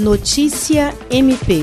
Notícia MP.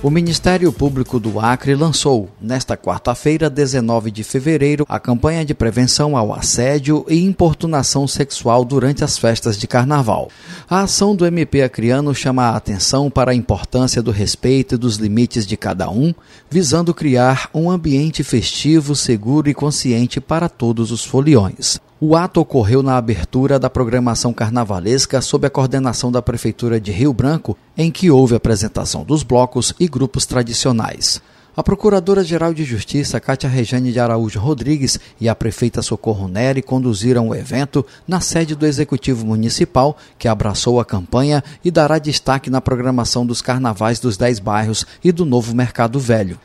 O Ministério Público do Acre lançou, nesta quarta-feira, 19 de fevereiro, a campanha de prevenção ao assédio e importunação sexual durante as festas de carnaval. A ação do MP acreano chama a atenção para a importância do respeito e dos limites de cada um, visando criar um ambiente festivo, seguro e consciente para todos os foliões. O ato ocorreu na abertura da programação carnavalesca sob a coordenação da Prefeitura de Rio Branco, em que houve apresentação dos blocos e grupos tradicionais. A Procuradora-Geral de Justiça, Cátia Rejane de Araújo Rodrigues, e a prefeita Socorro Neri conduziram o evento na sede do Executivo Municipal, que abraçou a campanha e dará destaque na programação dos carnavais dos dez bairros e do novo Mercado Velho.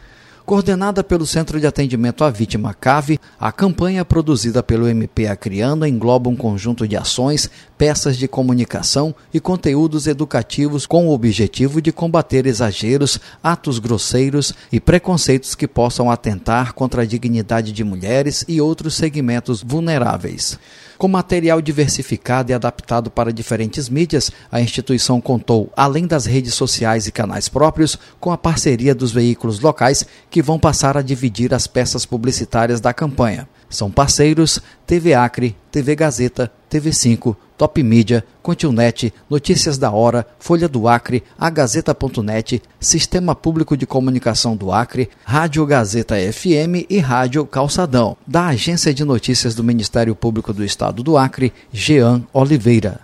Coordenada pelo Centro de Atendimento à Vítima CAVE, a campanha produzida pelo MP Acriano engloba um conjunto de ações, peças de comunicação e conteúdos educativos com o objetivo de combater exageros, atos grosseiros e preconceitos que possam atentar contra a dignidade de mulheres e outros segmentos vulneráveis. Com material diversificado e adaptado para diferentes mídias, a instituição contou, além das redes sociais e canais próprios, com a parceria dos veículos locais que vão passar a dividir as peças publicitárias da campanha. São parceiros TV Acre, TV Gazeta, TV5, Top Mídia, Continet, Notícias da Hora, Folha do Acre, a Gazeta.net, Sistema Público de Comunicação do Acre, Rádio Gazeta FM e Rádio Calçadão. Da Agência de Notícias do Ministério Público do Estado do Acre, Jean Oliveira.